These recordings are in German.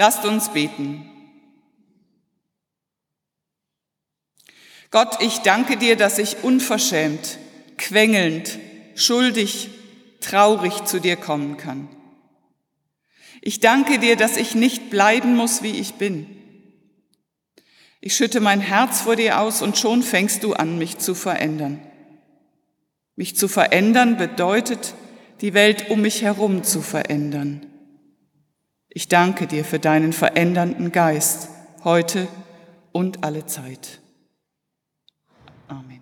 Lasst uns beten. Gott, ich danke dir, dass ich unverschämt, quengelnd, schuldig, traurig zu dir kommen kann. Ich danke dir, dass ich nicht bleiben muss, wie ich bin. Ich schütte mein Herz vor dir aus und schon fängst du an, mich zu verändern. Mich zu verändern bedeutet, die Welt um mich herum zu verändern. Ich danke dir für deinen verändernden Geist heute und alle Zeit. Amen.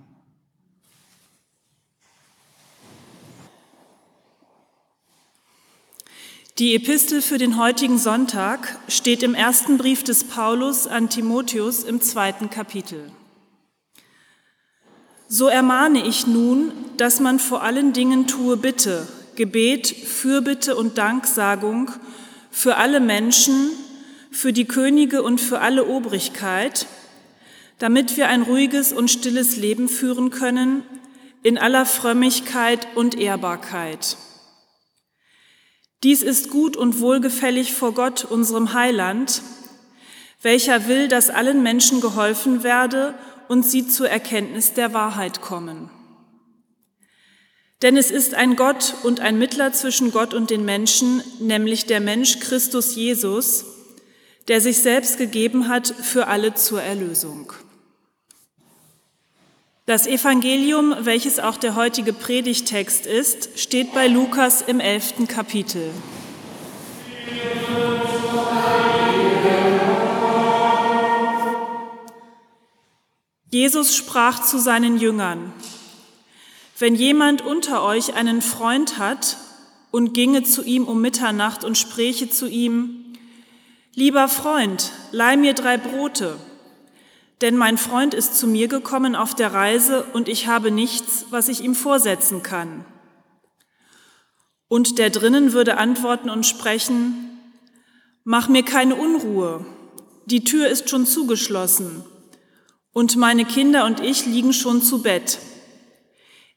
Die Epistel für den heutigen Sonntag steht im ersten Brief des Paulus an Timotheus im zweiten Kapitel. So ermahne ich nun, dass man vor allen Dingen tue Bitte, Gebet, Fürbitte und Danksagung für alle Menschen, für die Könige und für alle Obrigkeit, damit wir ein ruhiges und stilles Leben führen können, in aller Frömmigkeit und Ehrbarkeit. Dies ist gut und wohlgefällig vor Gott, unserem Heiland, welcher will, dass allen Menschen geholfen werde und sie zur Erkenntnis der Wahrheit kommen. Denn es ist ein Gott und ein Mittler zwischen Gott und den Menschen, nämlich der Mensch Christus Jesus, der sich selbst gegeben hat für alle zur Erlösung. Das Evangelium, welches auch der heutige Predigtext ist, steht bei Lukas im elften Kapitel. Jesus sprach zu seinen Jüngern, wenn jemand unter euch einen Freund hat und ginge zu ihm um Mitternacht und spräche zu ihm, lieber Freund, leih mir drei Brote denn mein Freund ist zu mir gekommen auf der Reise und ich habe nichts, was ich ihm vorsetzen kann. Und der drinnen würde antworten und sprechen, Mach mir keine Unruhe, die Tür ist schon zugeschlossen und meine Kinder und ich liegen schon zu Bett.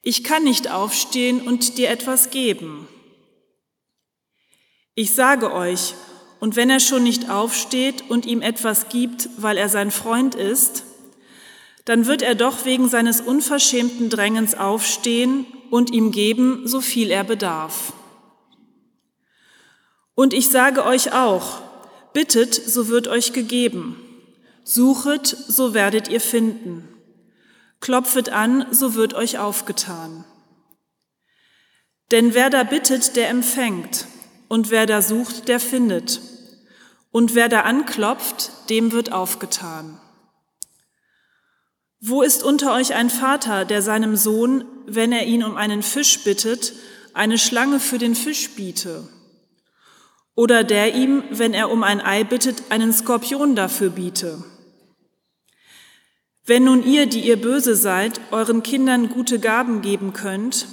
Ich kann nicht aufstehen und dir etwas geben. Ich sage euch, und wenn er schon nicht aufsteht und ihm etwas gibt, weil er sein Freund ist, dann wird er doch wegen seines unverschämten Drängens aufstehen und ihm geben, so viel er bedarf. Und ich sage euch auch, bittet, so wird euch gegeben, suchet, so werdet ihr finden, klopfet an, so wird euch aufgetan. Denn wer da bittet, der empfängt, und wer da sucht, der findet. Und wer da anklopft, dem wird aufgetan. Wo ist unter euch ein Vater, der seinem Sohn, wenn er ihn um einen Fisch bittet, eine Schlange für den Fisch biete? Oder der ihm, wenn er um ein Ei bittet, einen Skorpion dafür biete? Wenn nun ihr, die ihr böse seid, euren Kindern gute Gaben geben könnt,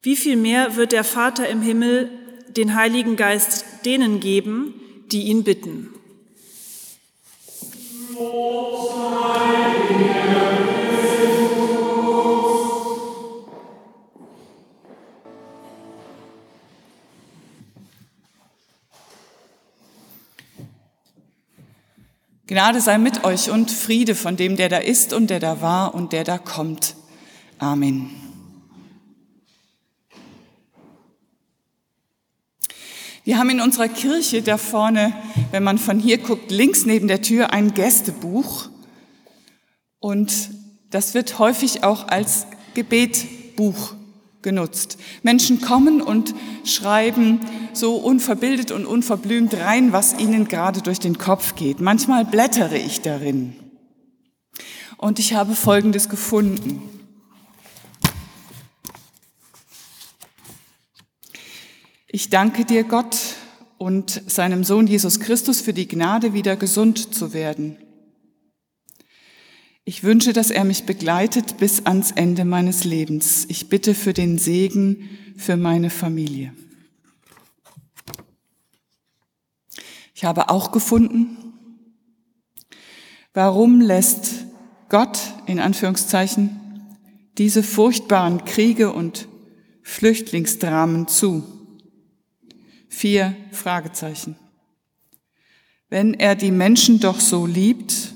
wie viel mehr wird der Vater im Himmel den Heiligen Geist denen geben, die ihn bitten. Gnade sei mit euch und Friede von dem, der da ist und der da war und der da kommt. Amen. Wir haben in unserer Kirche da vorne, wenn man von hier guckt, links neben der Tür ein Gästebuch. Und das wird häufig auch als Gebetbuch genutzt. Menschen kommen und schreiben so unverbildet und unverblümt rein, was ihnen gerade durch den Kopf geht. Manchmal blättere ich darin. Und ich habe Folgendes gefunden. Ich danke dir, Gott und seinem Sohn Jesus Christus für die Gnade, wieder gesund zu werden. Ich wünsche, dass er mich begleitet bis ans Ende meines Lebens. Ich bitte für den Segen für meine Familie. Ich habe auch gefunden, warum lässt Gott in Anführungszeichen diese furchtbaren Kriege und Flüchtlingsdramen zu? Vier Fragezeichen. Wenn er die Menschen doch so liebt,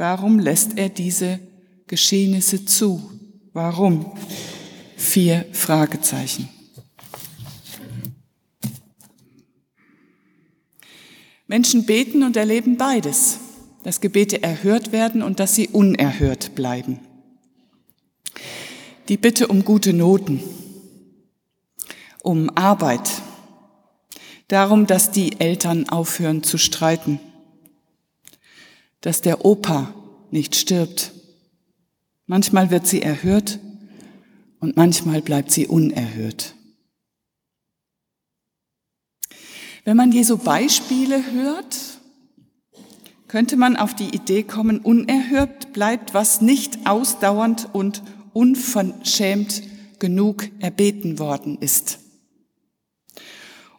warum lässt er diese Geschehnisse zu? Warum? Vier Fragezeichen. Menschen beten und erleben beides, dass Gebete erhört werden und dass sie unerhört bleiben. Die Bitte um gute Noten, um Arbeit, darum, dass die Eltern aufhören zu streiten, dass der Opa nicht stirbt. Manchmal wird sie erhört und manchmal bleibt sie unerhört. Wenn man Jesu Beispiele hört, könnte man auf die Idee kommen, unerhört bleibt, was nicht ausdauernd und unverschämt genug erbeten worden ist.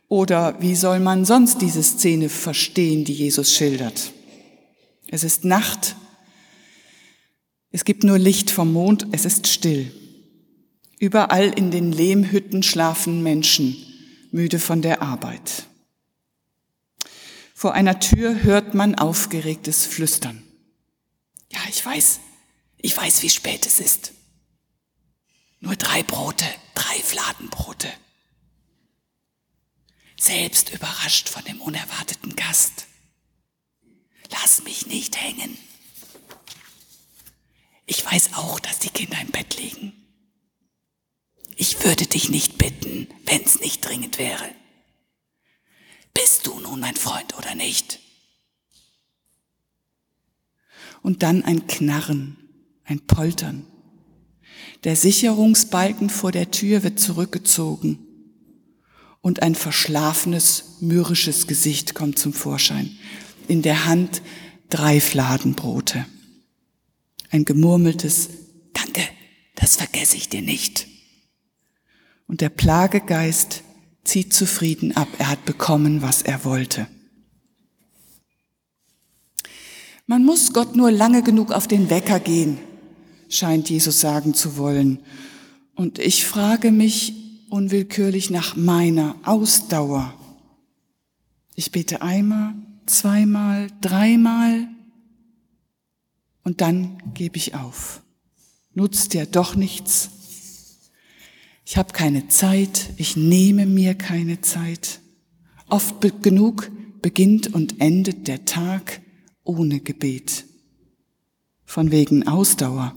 Oder wie soll man sonst diese Szene verstehen, die Jesus schildert? Es ist Nacht, es gibt nur Licht vom Mond, es ist still. Überall in den Lehmhütten schlafen Menschen, müde von der Arbeit. Vor einer Tür hört man aufgeregtes Flüstern. Ja, ich weiß, ich weiß, wie spät es ist. Nur drei Brote, drei Fladenbrote. Selbst überrascht von dem unerwarteten Gast. Lass mich nicht hängen. Ich weiß auch, dass die Kinder im Bett liegen. Ich würde dich nicht bitten, wenn es nicht dringend wäre. Bist du nun mein Freund oder nicht? Und dann ein Knarren, ein Poltern. Der Sicherungsbalken vor der Tür wird zurückgezogen und ein verschlafenes, mürrisches Gesicht kommt zum Vorschein. In der Hand drei Fladenbrote. Ein gemurmeltes Danke, das vergesse ich dir nicht. Und der Plagegeist zieht zufrieden ab. Er hat bekommen, was er wollte. Man muss Gott nur lange genug auf den Wecker gehen, scheint Jesus sagen zu wollen. Und ich frage mich unwillkürlich nach meiner Ausdauer. Ich bete einmal, zweimal, dreimal und dann gebe ich auf. Nutzt ja doch nichts. Ich habe keine Zeit, ich nehme mir keine Zeit. Oft genug beginnt und endet der Tag ohne Gebet. Von wegen Ausdauer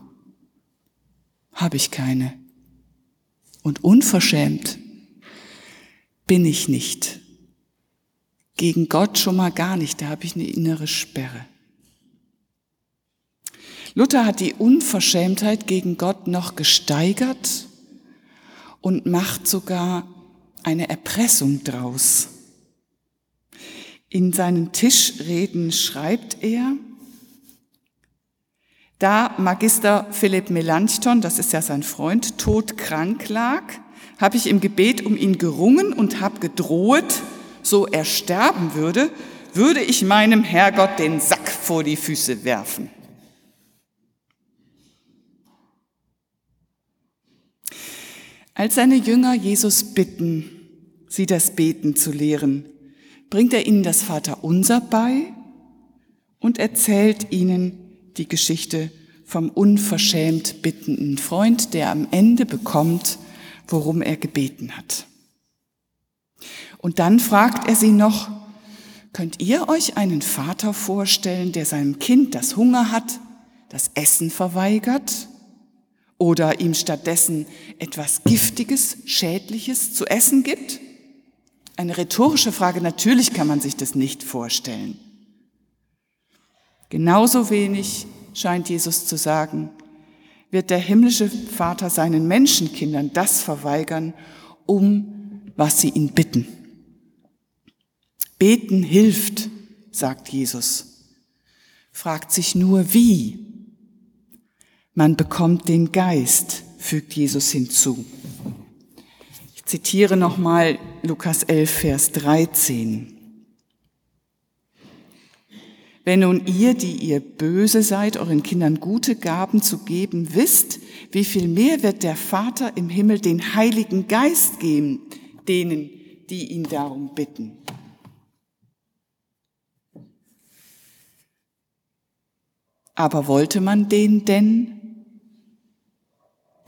habe ich keine. Und unverschämt bin ich nicht. Gegen Gott schon mal gar nicht, da habe ich eine innere Sperre. Luther hat die Unverschämtheit gegen Gott noch gesteigert und macht sogar eine Erpressung draus. In seinen Tischreden schreibt er, da Magister Philipp Melanchthon, das ist ja sein Freund, todkrank lag, habe ich im Gebet um ihn gerungen und habe gedroht, so er sterben würde, würde ich meinem Herrgott den Sack vor die Füße werfen. Als seine Jünger Jesus bitten, sie das Beten zu lehren, bringt er ihnen das Vaterunser bei und erzählt ihnen die Geschichte vom unverschämt bittenden Freund, der am Ende bekommt, worum er gebeten hat. Und dann fragt er sie noch, könnt ihr euch einen Vater vorstellen, der seinem Kind, das Hunger hat, das Essen verweigert oder ihm stattdessen etwas Giftiges, Schädliches zu essen gibt? Eine rhetorische Frage, natürlich kann man sich das nicht vorstellen. Genauso wenig, scheint Jesus zu sagen, wird der himmlische Vater seinen Menschenkindern das verweigern, um was sie ihn bitten. Beten hilft, sagt Jesus, fragt sich nur wie. Man bekommt den Geist, fügt Jesus hinzu. Ich zitiere nochmal Lukas 11, Vers 13. Wenn nun ihr, die ihr böse seid, euren Kindern gute Gaben zu geben wisst, wie viel mehr wird der Vater im Himmel den Heiligen Geist geben, denen, die ihn darum bitten. Aber wollte man den denn?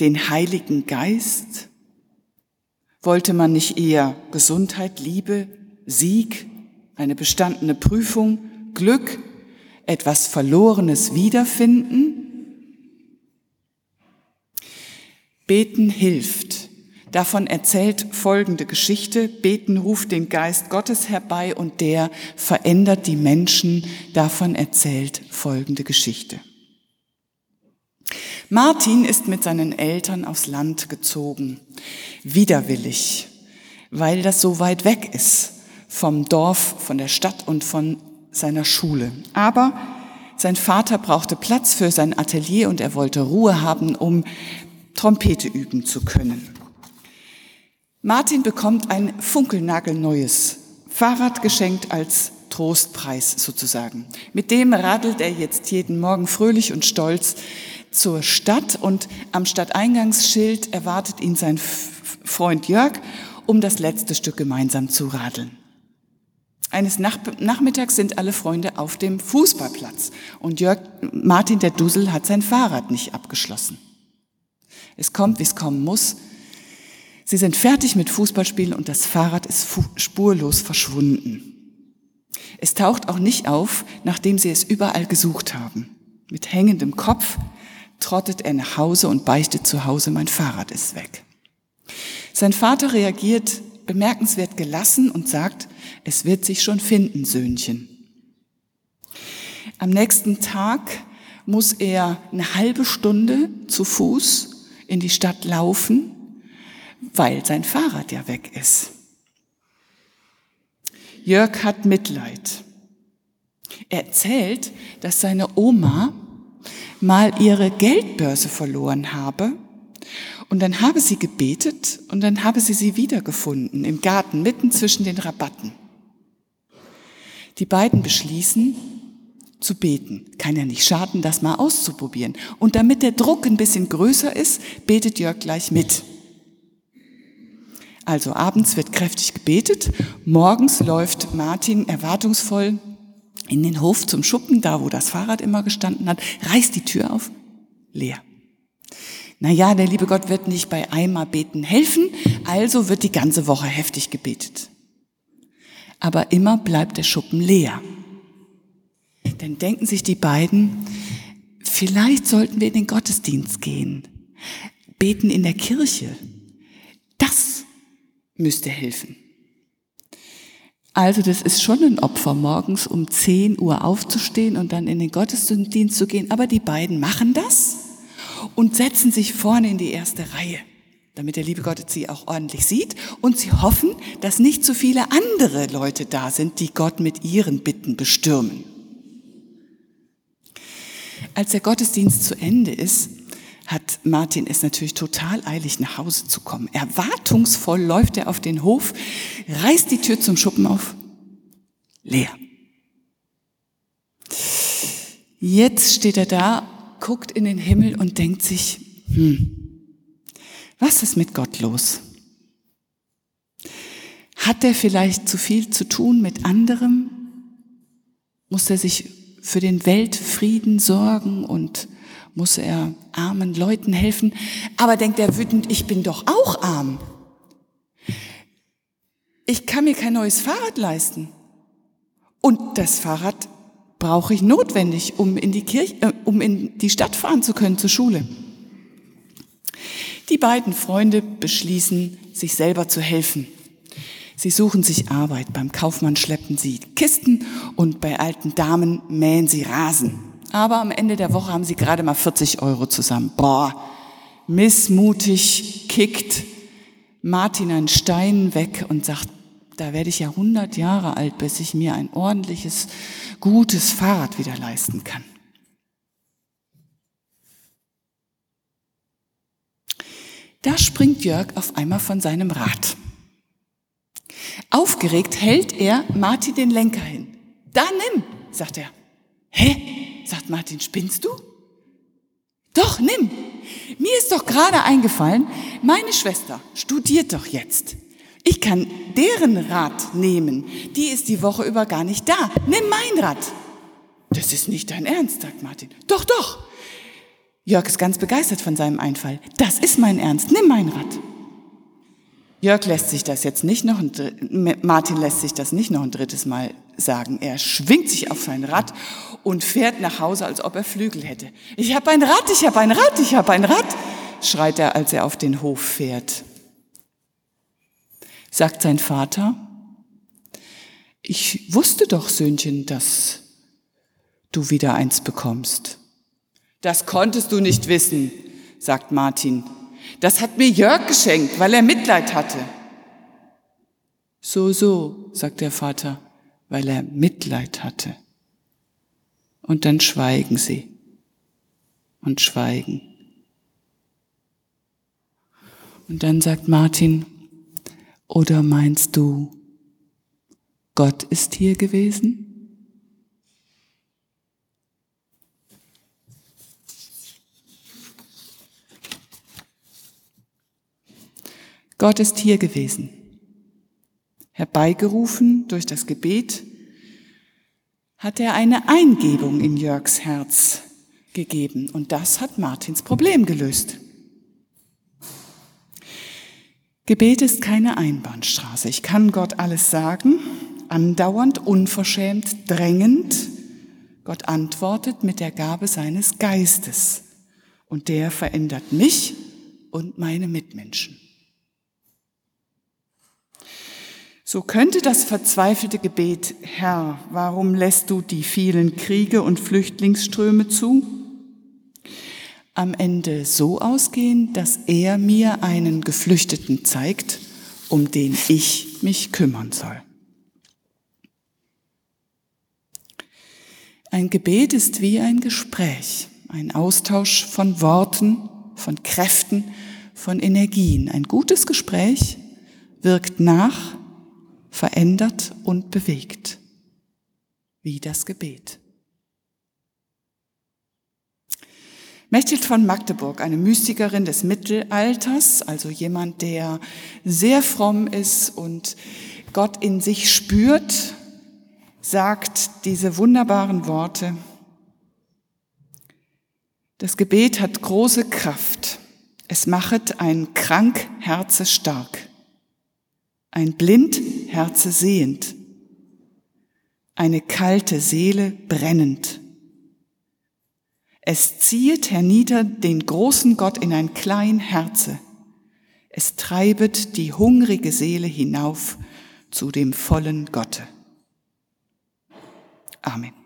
Den Heiligen Geist? Wollte man nicht eher Gesundheit, Liebe, Sieg, eine bestandene Prüfung, Glück, etwas Verlorenes wiederfinden? Beten hilft. Davon erzählt folgende Geschichte. Beten ruft den Geist Gottes herbei und der verändert die Menschen. Davon erzählt folgende Geschichte. Martin ist mit seinen Eltern aufs Land gezogen, widerwillig, weil das so weit weg ist vom Dorf, von der Stadt und von seiner Schule. Aber sein Vater brauchte Platz für sein Atelier und er wollte Ruhe haben, um Trompete üben zu können. Martin bekommt ein funkelnagelneues Fahrrad geschenkt als Trostpreis sozusagen. Mit dem radelt er jetzt jeden Morgen fröhlich und stolz zur Stadt und am Stadteingangsschild erwartet ihn sein Freund Jörg, um das letzte Stück gemeinsam zu radeln. Eines Nachmittags sind alle Freunde auf dem Fußballplatz und Jörg Martin der Dusel hat sein Fahrrad nicht abgeschlossen. Es kommt, wie es kommen muss. Sie sind fertig mit Fußballspielen und das Fahrrad ist spurlos verschwunden. Es taucht auch nicht auf, nachdem sie es überall gesucht haben. Mit hängendem Kopf trottet er nach Hause und beichtet zu Hause, mein Fahrrad ist weg. Sein Vater reagiert bemerkenswert gelassen und sagt, es wird sich schon finden, Söhnchen. Am nächsten Tag muss er eine halbe Stunde zu Fuß in die Stadt laufen, weil sein Fahrrad ja weg ist. Jörg hat Mitleid. Er erzählt, dass seine Oma mal ihre Geldbörse verloren habe und dann habe sie gebetet und dann habe sie sie wiedergefunden im Garten mitten zwischen den Rabatten. Die beiden beschließen, zu beten. Kann ja nicht schaden, das mal auszuprobieren. Und damit der Druck ein bisschen größer ist, betet Jörg gleich mit. Also abends wird kräftig gebetet, morgens läuft Martin erwartungsvoll in den Hof zum Schuppen, da wo das Fahrrad immer gestanden hat, reißt die Tür auf, leer. Naja, der liebe Gott wird nicht bei einmal beten helfen, also wird die ganze Woche heftig gebetet. Aber immer bleibt der Schuppen leer. Dann denken sich die beiden, vielleicht sollten wir in den Gottesdienst gehen, beten in der Kirche. Das müsste helfen. Also das ist schon ein Opfer, morgens um 10 Uhr aufzustehen und dann in den Gottesdienst zu gehen. Aber die beiden machen das und setzen sich vorne in die erste Reihe, damit der liebe Gott sie auch ordentlich sieht. Und sie hoffen, dass nicht zu viele andere Leute da sind, die Gott mit ihren Bitten bestürmen. Als der Gottesdienst zu Ende ist, hat Martin es natürlich total eilig, nach Hause zu kommen. Erwartungsvoll läuft er auf den Hof, reißt die Tür zum Schuppen auf. Leer. Jetzt steht er da, guckt in den Himmel und denkt sich, hm, was ist mit Gott los? Hat er vielleicht zu viel zu tun mit anderem? Muss er sich für den Weltfrieden sorgen und muss er armen Leuten helfen. Aber denkt er wütend, ich bin doch auch arm. Ich kann mir kein neues Fahrrad leisten. Und das Fahrrad brauche ich notwendig, um in die Kirche, äh, um in die Stadt fahren zu können zur Schule. Die beiden Freunde beschließen, sich selber zu helfen. Sie suchen sich Arbeit. Beim Kaufmann schleppen sie Kisten und bei alten Damen mähen sie Rasen. Aber am Ende der Woche haben sie gerade mal 40 Euro zusammen. Boah, missmutig kickt Martin einen Stein weg und sagt, da werde ich ja 100 Jahre alt, bis ich mir ein ordentliches, gutes Fahrrad wieder leisten kann. Da springt Jörg auf einmal von seinem Rad. Aufgeregt hält er Martin den Lenker hin. Da nimm, sagt er. Hä? Sagt Martin, spinnst du? Doch, nimm. Mir ist doch gerade eingefallen, meine Schwester studiert doch jetzt. Ich kann deren Rad nehmen. Die ist die Woche über gar nicht da. Nimm mein Rad. Das ist nicht dein Ernst, sagt Martin. Doch, doch. Jörg ist ganz begeistert von seinem Einfall. Das ist mein Ernst. Nimm mein Rad. Jörg lässt sich das jetzt nicht noch, ein, Martin lässt sich das nicht noch ein drittes Mal sagen. Er schwingt sich auf sein Rad und fährt nach Hause, als ob er Flügel hätte. Ich habe ein Rad, ich habe ein Rad, ich habe ein Rad, schreit er, als er auf den Hof fährt. Sagt sein Vater, ich wusste doch, Söhnchen, dass du wieder eins bekommst. Das konntest du nicht wissen, sagt Martin. Das hat mir Jörg geschenkt, weil er Mitleid hatte. So, so, sagt der Vater, weil er Mitleid hatte. Und dann schweigen sie und schweigen. Und dann sagt Martin, oder meinst du, Gott ist hier gewesen? Gott ist hier gewesen, herbeigerufen durch das Gebet, hat er eine Eingebung in Jörgs Herz gegeben und das hat Martins Problem gelöst. Gebet ist keine Einbahnstraße. Ich kann Gott alles sagen, andauernd, unverschämt, drängend. Gott antwortet mit der Gabe seines Geistes und der verändert mich und meine Mitmenschen. So könnte das verzweifelte Gebet, Herr, warum lässt du die vielen Kriege und Flüchtlingsströme zu? Am Ende so ausgehen, dass er mir einen Geflüchteten zeigt, um den ich mich kümmern soll. Ein Gebet ist wie ein Gespräch, ein Austausch von Worten, von Kräften, von Energien. Ein gutes Gespräch wirkt nach, verändert und bewegt, wie das Gebet. Mechthild von Magdeburg, eine Mystikerin des Mittelalters, also jemand, der sehr fromm ist und Gott in sich spürt, sagt diese wunderbaren Worte. Das Gebet hat große Kraft. Es machet ein krank Herze stark ein blind Herze sehend, eine kalte Seele brennend. Es ziehet hernieder den großen Gott in ein klein Herze. Es treibet die hungrige Seele hinauf zu dem vollen Gotte. Amen.